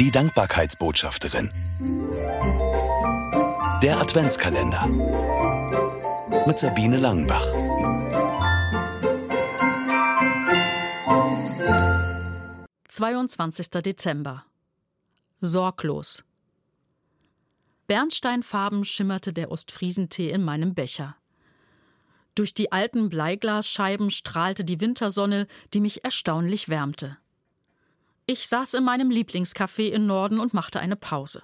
Die Dankbarkeitsbotschafterin. Der Adventskalender. Mit Sabine Langenbach. Zweiundzwanzigster Dezember. Sorglos. Bernsteinfarben schimmerte der Ostfriesentee in meinem Becher. Durch die alten Bleiglasscheiben strahlte die Wintersonne, die mich erstaunlich wärmte. Ich saß in meinem Lieblingscafé in Norden und machte eine Pause.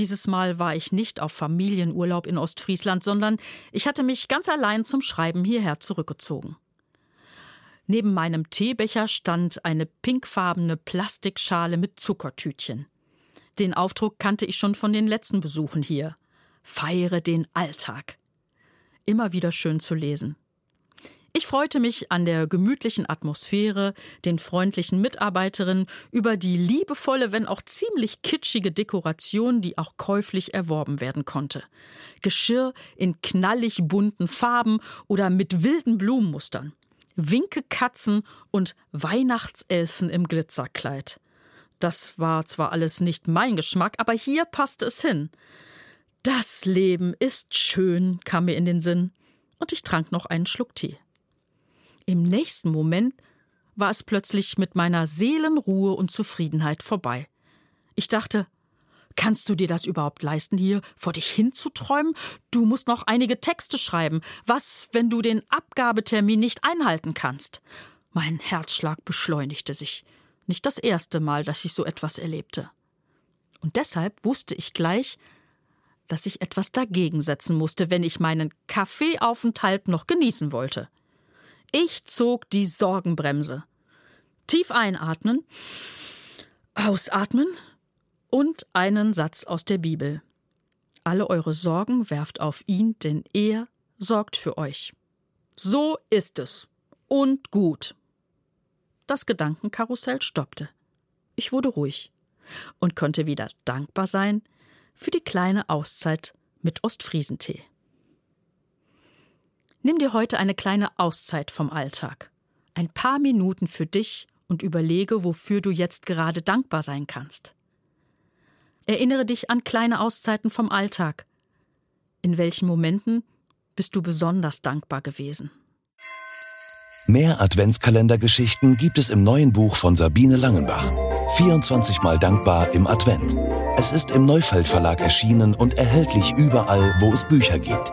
Dieses Mal war ich nicht auf Familienurlaub in Ostfriesland, sondern ich hatte mich ganz allein zum Schreiben hierher zurückgezogen. Neben meinem Teebecher stand eine pinkfarbene Plastikschale mit Zuckertütchen. Den Aufdruck kannte ich schon von den letzten Besuchen hier. Feiere den Alltag. Immer wieder schön zu lesen. Ich freute mich an der gemütlichen Atmosphäre, den freundlichen Mitarbeiterinnen, über die liebevolle, wenn auch ziemlich kitschige Dekoration, die auch käuflich erworben werden konnte. Geschirr in knallig bunten Farben oder mit wilden Blumenmustern. Winkekatzen und Weihnachtselfen im Glitzerkleid. Das war zwar alles nicht mein Geschmack, aber hier passte es hin. Das Leben ist schön, kam mir in den Sinn, und ich trank noch einen Schluck Tee. Im nächsten Moment war es plötzlich mit meiner Seelenruhe und Zufriedenheit vorbei. Ich dachte, kannst du dir das überhaupt leisten, hier vor dich hinzuträumen? Du musst noch einige Texte schreiben. Was, wenn du den Abgabetermin nicht einhalten kannst? Mein Herzschlag beschleunigte sich. Nicht das erste Mal, dass ich so etwas erlebte. Und deshalb wusste ich gleich, dass ich etwas dagegen setzen musste, wenn ich meinen Kaffeeaufenthalt noch genießen wollte. Ich zog die Sorgenbremse. Tief einatmen, ausatmen und einen Satz aus der Bibel. Alle eure Sorgen werft auf ihn, denn er sorgt für euch. So ist es. Und gut. Das Gedankenkarussell stoppte. Ich wurde ruhig und konnte wieder dankbar sein für die kleine Auszeit mit Ostfriesentee. Nimm dir heute eine kleine Auszeit vom Alltag. Ein paar Minuten für dich und überlege, wofür du jetzt gerade dankbar sein kannst. Erinnere dich an kleine Auszeiten vom Alltag. In welchen Momenten bist du besonders dankbar gewesen? Mehr Adventskalendergeschichten gibt es im neuen Buch von Sabine Langenbach. 24 Mal dankbar im Advent. Es ist im Neufeld Verlag erschienen und erhältlich überall, wo es Bücher gibt.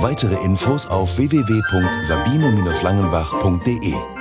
Weitere Infos auf www.sabine-langenbach.de